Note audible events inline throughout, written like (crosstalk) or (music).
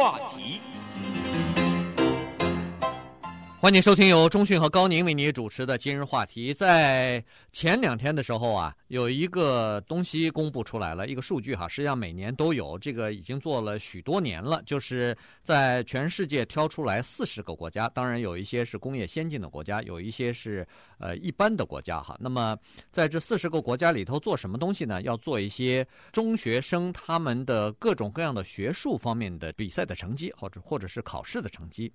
话题。欢迎收听由中讯和高宁为你主持的今日话题。在前两天的时候啊，有一个东西公布出来了，一个数据哈，实际上每年都有，这个已经做了许多年了，就是在全世界挑出来四十个国家，当然有一些是工业先进的国家，有一些是呃一般的国家哈。那么在这四十个国家里头做什么东西呢？要做一些中学生他们的各种各样的学术方面的比赛的成绩，或者或者是考试的成绩。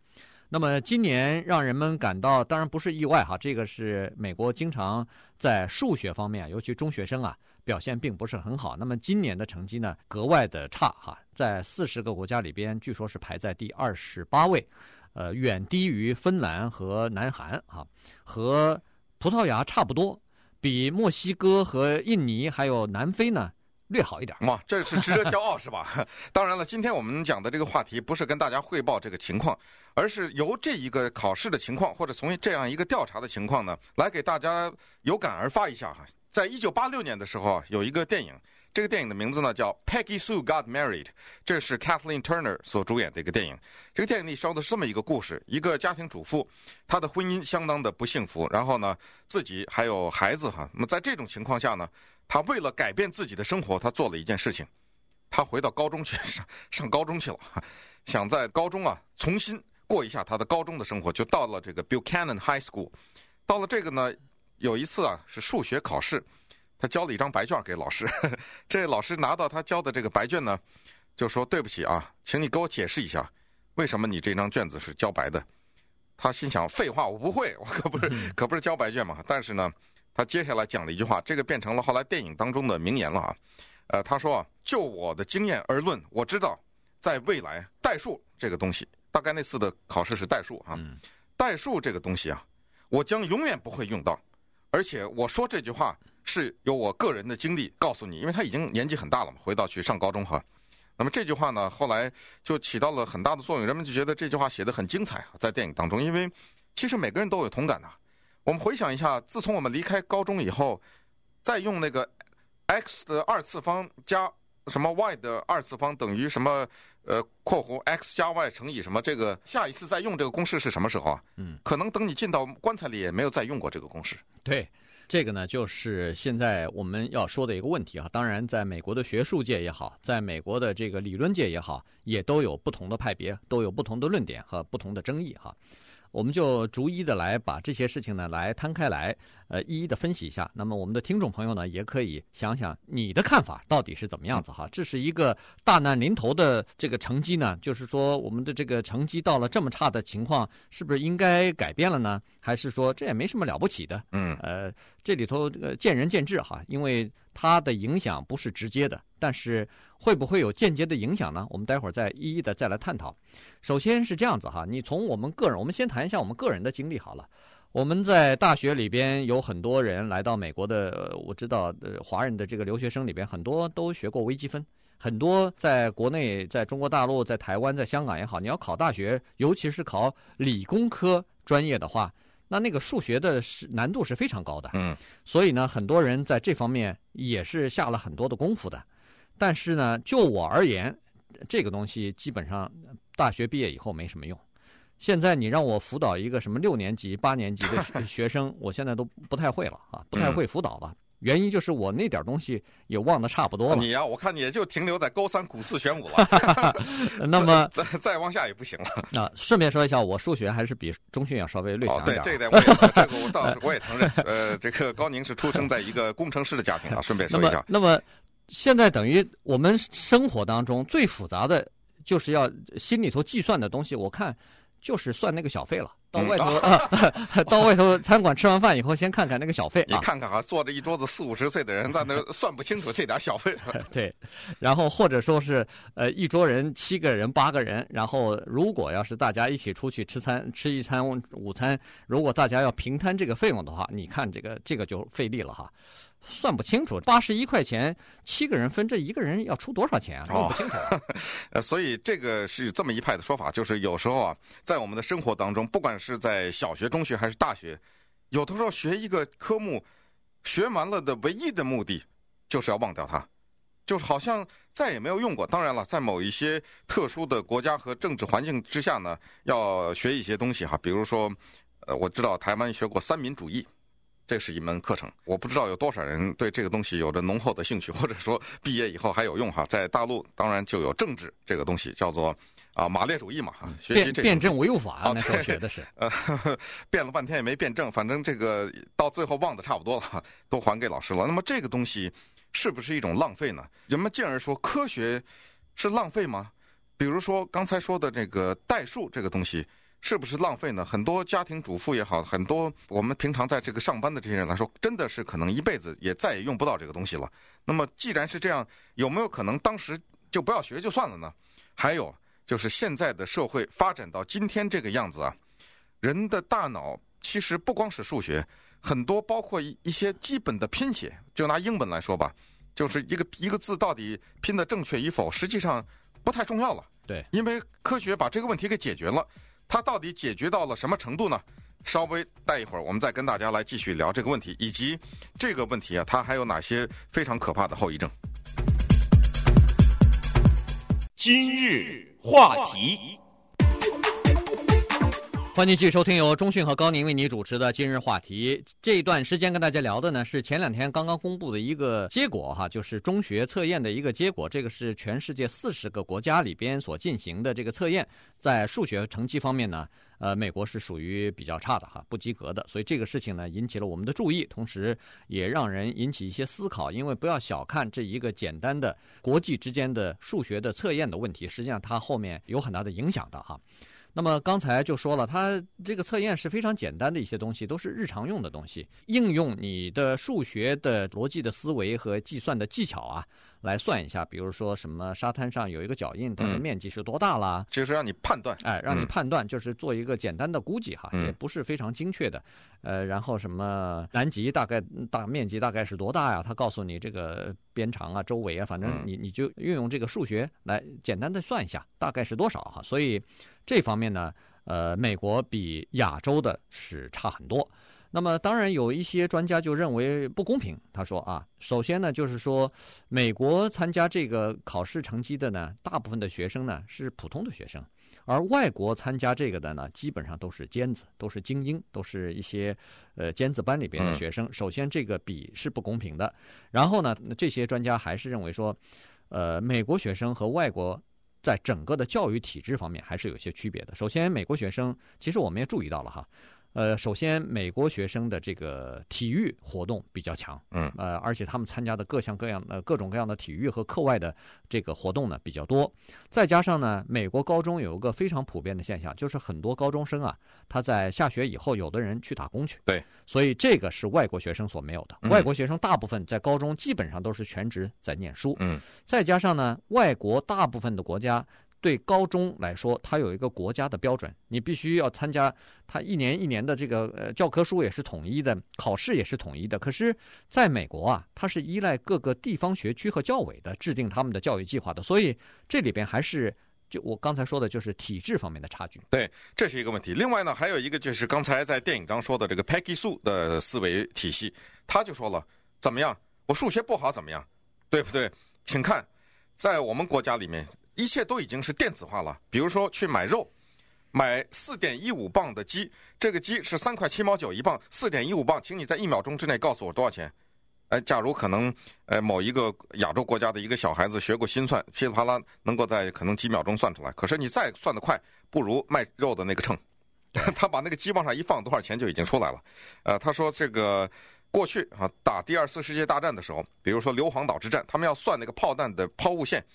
那么今年让人们感到，当然不是意外哈，这个是美国经常在数学方面，尤其中学生啊表现并不是很好。那么今年的成绩呢格外的差哈，在四十个国家里边，据说是排在第二十八位，呃，远低于芬兰和南韩哈，和葡萄牙差不多，比墨西哥和印尼还有南非呢。略好一点哇，这是值得骄傲是吧？(laughs) 当然了，今天我们讲的这个话题不是跟大家汇报这个情况，而是由这一个考试的情况，或者从这样一个调查的情况呢，来给大家有感而发一下哈。在一九八六年的时候啊，有一个电影，这个电影的名字呢叫《Peggy Sue Got Married》，这是 Kathleen Turner 所主演的一个电影。这个电影里说的是这么一个故事：一个家庭主妇，她的婚姻相当的不幸福，然后呢，自己还有孩子哈。那么在这种情况下呢，他为了改变自己的生活，他做了一件事情，他回到高中去 (laughs) 上上高中去了，想在高中啊重新过一下他的高中的生活，就到了这个 Buchanan High School。到了这个呢，有一次啊是数学考试，他交了一张白卷给老师，(laughs) 这老师拿到他交的这个白卷呢，就说对不起啊，请你给我解释一下，为什么你这张卷子是交白的？他心想废话，我不会，我可不是可不是交白卷嘛，但是呢。他接下来讲了一句话，这个变成了后来电影当中的名言了啊。呃，他说啊，就我的经验而论，我知道在未来代数这个东西，大概那次的考试是代数啊，代数这个东西啊，我将永远不会用到。而且我说这句话是由我个人的经历告诉你，因为他已经年纪很大了嘛，回到去上高中哈。那么这句话呢，后来就起到了很大的作用，人们就觉得这句话写的很精彩，在电影当中，因为其实每个人都有同感的。我们回想一下，自从我们离开高中以后，再用那个 x 的二次方加什么 y 的二次方等于什么呃括弧 x 加 y 乘以什么，这个下一次再用这个公式是什么时候啊？嗯，可能等你进到棺材里也没有再用过这个公式。对，这个呢就是现在我们要说的一个问题啊。当然，在美国的学术界也好，在美国的这个理论界也好，也都有不同的派别，都有不同的论点和不同的争议哈。我们就逐一的来把这些事情呢来摊开来，呃，一一的分析一下。那么我们的听众朋友呢，也可以想想你的看法到底是怎么样子哈。这是一个大难临头的这个成绩呢，就是说我们的这个成绩到了这么差的情况，是不是应该改变了呢？还是说这也没什么了不起的？嗯，呃，这里头这个见仁见智哈，因为它的影响不是直接的，但是。会不会有间接的影响呢？我们待会儿再一一的再来探讨。首先是这样子哈，你从我们个人，我们先谈一下我们个人的经历好了。我们在大学里边有很多人来到美国的，我知道呃，华人的这个留学生里边很多都学过微积分，很多在国内，在中国大陆，在台湾，在香港也好，你要考大学，尤其是考理工科专业的话，那那个数学的是难度是非常高的。嗯，所以呢，很多人在这方面也是下了很多的功夫的。但是呢，就我而言，这个东西基本上大学毕业以后没什么用。现在你让我辅导一个什么六年级、八年级的学 (laughs) 生，我现在都不太会了啊，不太会辅导了。原因就是我那点东西也忘得差不多了。你呀、啊，我看你也就停留在高三古四选五了。(laughs) (laughs) 那么再再往下也不行了。啊，顺便说一下，我数学还是比中训要稍微略强一点。哦、对，这一点我也这个我倒 (laughs) 我也承认。呃，这个高宁是出生在一个工程师的家庭啊，顺便说一下。那么。那么现在等于我们生活当中最复杂的，就是要心里头计算的东西。我看就是算那个小费了。到外头、嗯啊、到外头餐馆吃完饭以后，先看看那个小费。你看看啊，坐着一桌子四五十岁的人，在那算不清楚这点小费。(laughs) 对，然后或者说是呃，一桌人七个人八个人，然后如果要是大家一起出去吃餐吃一餐午餐，如果大家要平摊这个费用的话，你看这个这个就费力了哈。算不清楚，八十一块钱，七个人分，这一个人要出多少钱啊？弄，不清楚。(laughs) 呃，所以这个是这么一派的说法，就是有时候啊，在我们的生活当中，不管是在小学、中学还是大学，有的时候学一个科目，学完了的唯一的目的，就是要忘掉它。就是好像再也没有用过。当然了，在某一些特殊的国家和政治环境之下呢，要学一些东西哈。比如说，呃，我知道台湾学过三民主义，这是一门课程。我不知道有多少人对这个东西有着浓厚的兴趣，或者说毕业以后还有用哈。在大陆当然就有政治这个东西，叫做啊马列主义嘛哈。学习这辩证唯物法啊，那时候学的是。呃，辩了半天也没辩证，反正这个到最后忘的差不多了，都还给老师了。那么这个东西。是不是一种浪费呢？人们进而说科学是浪费吗？比如说刚才说的这个代数这个东西，是不是浪费呢？很多家庭主妇也好，很多我们平常在这个上班的这些人来说，真的是可能一辈子也再也用不到这个东西了。那么既然是这样，有没有可能当时就不要学就算了呢？还有就是现在的社会发展到今天这个样子啊，人的大脑其实不光是数学。很多包括一一些基本的拼写，就拿英文来说吧，就是一个一个字到底拼的正确与否，实际上不太重要了。对，因为科学把这个问题给解决了，它到底解决到了什么程度呢？稍微待一会儿，我们再跟大家来继续聊这个问题，以及这个问题啊，它还有哪些非常可怕的后遗症？今日话题。欢迎继续收听由中讯和高宁为你主持的今日话题。这一段时间跟大家聊的呢是前两天刚刚公布的一个结果哈，就是中学测验的一个结果。这个是全世界四十个国家里边所进行的这个测验，在数学成绩方面呢，呃，美国是属于比较差的哈，不及格的。所以这个事情呢引起了我们的注意，同时也让人引起一些思考。因为不要小看这一个简单的国际之间的数学的测验的问题，实际上它后面有很大的影响的哈。那么刚才就说了，它这个测验是非常简单的一些东西，都是日常用的东西，应用你的数学的逻辑的思维和计算的技巧啊。来算一下，比如说什么沙滩上有一个脚印，它的面积是多大啦？就是让你判断，哎，让你判断，就是做一个简单的估计哈，也不是非常精确的。呃，然后什么南极大概大面积大概是多大呀？他告诉你这个边长啊、周围啊，反正你你就运用这个数学来简单的算一下，大概是多少哈？所以这方面呢，呃，美国比亚洲的是差很多。那么当然有一些专家就认为不公平。他说啊，首先呢，就是说美国参加这个考试成绩的呢，大部分的学生呢是普通的学生，而外国参加这个的呢，基本上都是尖子，都是精英，都是一些呃尖子班里边的学生。首先这个比是不公平的。然后呢，这些专家还是认为说，呃，美国学生和外国在整个的教育体制方面还是有些区别的。首先，美国学生其实我们也注意到了哈。呃，首先，美国学生的这个体育活动比较强，嗯，呃，而且他们参加的各项各样呃各种各样的体育和课外的这个活动呢比较多。再加上呢，美国高中有一个非常普遍的现象，就是很多高中生啊，他在下学以后，有的人去打工去，对，所以这个是外国学生所没有的。外国学生大部分在高中基本上都是全职在念书，嗯，再加上呢，外国大部分的国家。对高中来说，它有一个国家的标准，你必须要参加，它一年一年的这个呃教科书也是统一的，考试也是统一的。可是，在美国啊，它是依赖各个地方学区和教委的制定他们的教育计划的，所以这里边还是就我刚才说的，就是体制方面的差距。对，这是一个问题。另外呢，还有一个就是刚才在电影中说的这个 Peggy Sue 的思维体系，他就说了，怎么样？我数学不好怎么样？对不对？请看，在我们国家里面。一切都已经是电子化了。比如说去买肉，买四点一五磅的鸡，这个鸡是三块七毛九一磅，四点一五磅，请你在一秒钟之内告诉我多少钱？哎，假如可能，呃，某一个亚洲国家的一个小孩子学过心算，噼里啪啦能够在可能几秒钟算出来。可是你再算得快，不如卖肉的那个秤，(laughs) 他把那个鸡往上一放，多少钱就已经出来了。呃，他说这个过去啊，打第二次世界大战的时候，比如说硫磺岛之战，他们要算那个炮弹的抛物线。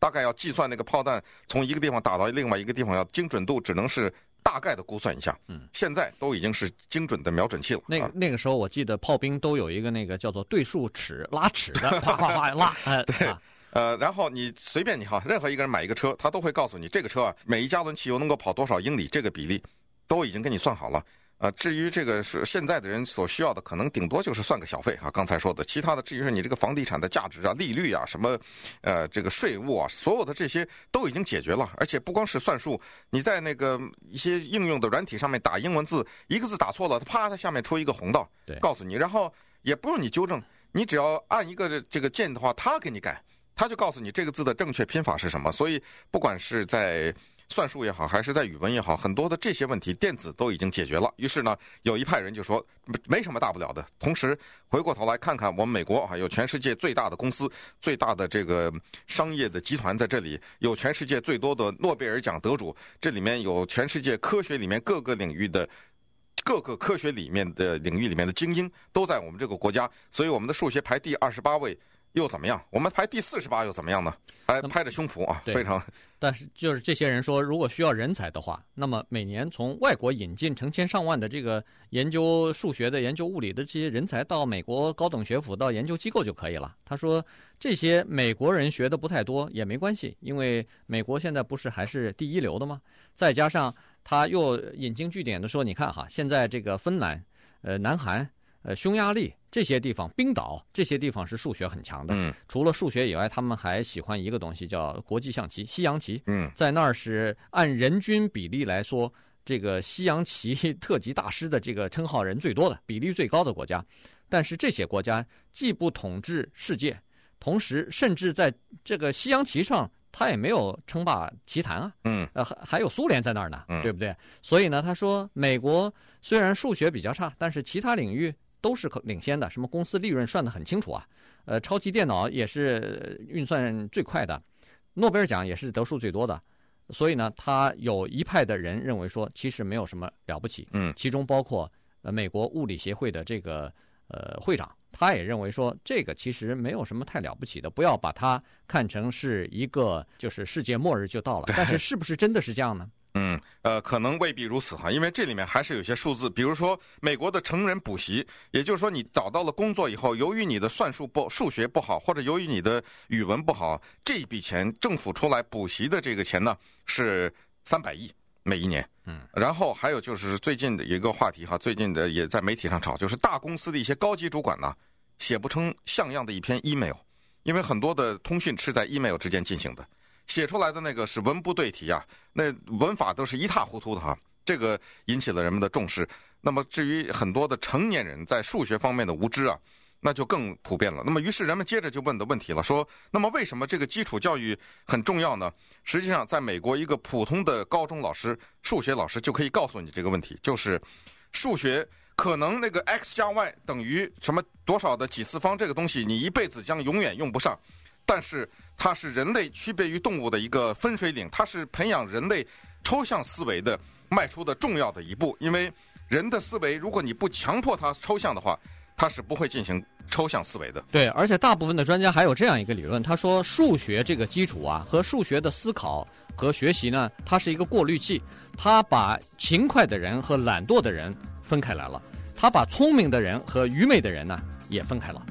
大概要计算那个炮弹从一个地方打到另外一个地方，要精准度只能是大概的估算一下。嗯，现在都已经是精准的瞄准器了。那个那个时候，我记得炮兵都有一个那个叫做对数尺拉尺的，啪啪啪拉。对，呃，然后你随便你哈，任何一个人买一个车，他都会告诉你这个车啊，每一加仑汽油能够跑多少英里，这个比例都已经给你算好了。啊，至于这个是现在的人所需要的，可能顶多就是算个小费啊。刚才说的，其他的至于是你这个房地产的价值啊、利率啊、什么，呃，这个税务啊，所有的这些都已经解决了。而且不光是算数，你在那个一些应用的软体上面打英文字，一个字打错了，它啪，它下面出一个红道，告诉你，然后也不用你纠正，你只要按一个这个键的话，它给你改。他就告诉你这个字的正确拼法是什么。所以不管是在算术也好，还是在语文也好，很多的这些问题，电子都已经解决了。于是呢，有一派人就说没什么大不了的。同时，回过头来看看我们美国啊，有全世界最大的公司、最大的这个商业的集团在这里，有全世界最多的诺贝尔奖得主，这里面有全世界科学里面各个领域的各个科学里面的领域里面的精英都在我们这个国家，所以我们的数学排第二十八位。又怎么样？我们排第四十八又怎么样呢？还拍着胸脯啊，非常。但是就是这些人说，如果需要人才的话，那么每年从外国引进成千上万的这个研究数学的、研究物理的这些人才到美国高等学府、到研究机构就可以了。他说，这些美国人学的不太多也没关系，因为美国现在不是还是第一流的吗？再加上他又引经据典的说，你看哈，现在这个芬兰、呃，南韩。呃，匈牙利这些地方，冰岛这些地方是数学很强的。嗯，除了数学以外，他们还喜欢一个东西叫国际象棋、西洋棋。嗯，在那儿是按人均比例来说，这个西洋棋 (laughs) 特级大师的这个称号人最多的、比例最高的国家。但是这些国家既不统治世界，同时甚至在这个西洋棋上，他也没有称霸棋坛啊。嗯，呃，还还有苏联在那儿呢，嗯，对不对？所以呢，他说美国虽然数学比较差，但是其他领域。都是可领先的，什么公司利润算得很清楚啊，呃，超级电脑也是运算最快的，诺贝尔奖也是得数最多的，所以呢，他有一派的人认为说，其实没有什么了不起，嗯，其中包括呃美国物理协会的这个呃会长，他也认为说，这个其实没有什么太了不起的，不要把它看成是一个就是世界末日就到了，(laughs) 但是是不是真的是这样呢？嗯，呃，可能未必如此哈，因为这里面还是有些数字，比如说美国的成人补习，也就是说你找到了工作以后，由于你的算术不、数学不好，或者由于你的语文不好，这笔钱政府出来补习的这个钱呢是三百亿每一年。嗯，然后还有就是最近的一个话题哈，最近的也在媒体上炒，就是大公司的一些高级主管呢写不成像样的一篇 email，因为很多的通讯是在 email 之间进行的。写出来的那个是文不对题啊，那文法都是一塌糊涂的哈，这个引起了人们的重视。那么至于很多的成年人在数学方面的无知啊，那就更普遍了。那么于是人们接着就问的问题了，说，那么为什么这个基础教育很重要呢？实际上，在美国一个普通的高中老师、数学老师就可以告诉你这个问题，就是数学可能那个 x 加 y 等于什么多少的几次方这个东西，你一辈子将永远用不上。但是它是人类区别于动物的一个分水岭，它是培养人类抽象思维的迈出的重要的一步。因为人的思维，如果你不强迫它抽象的话，它是不会进行抽象思维的。对，而且大部分的专家还有这样一个理论，他说数学这个基础啊，和数学的思考和学习呢，它是一个过滤器，它把勤快的人和懒惰的人分开来了，它把聪明的人和愚昧的人呢也分开了。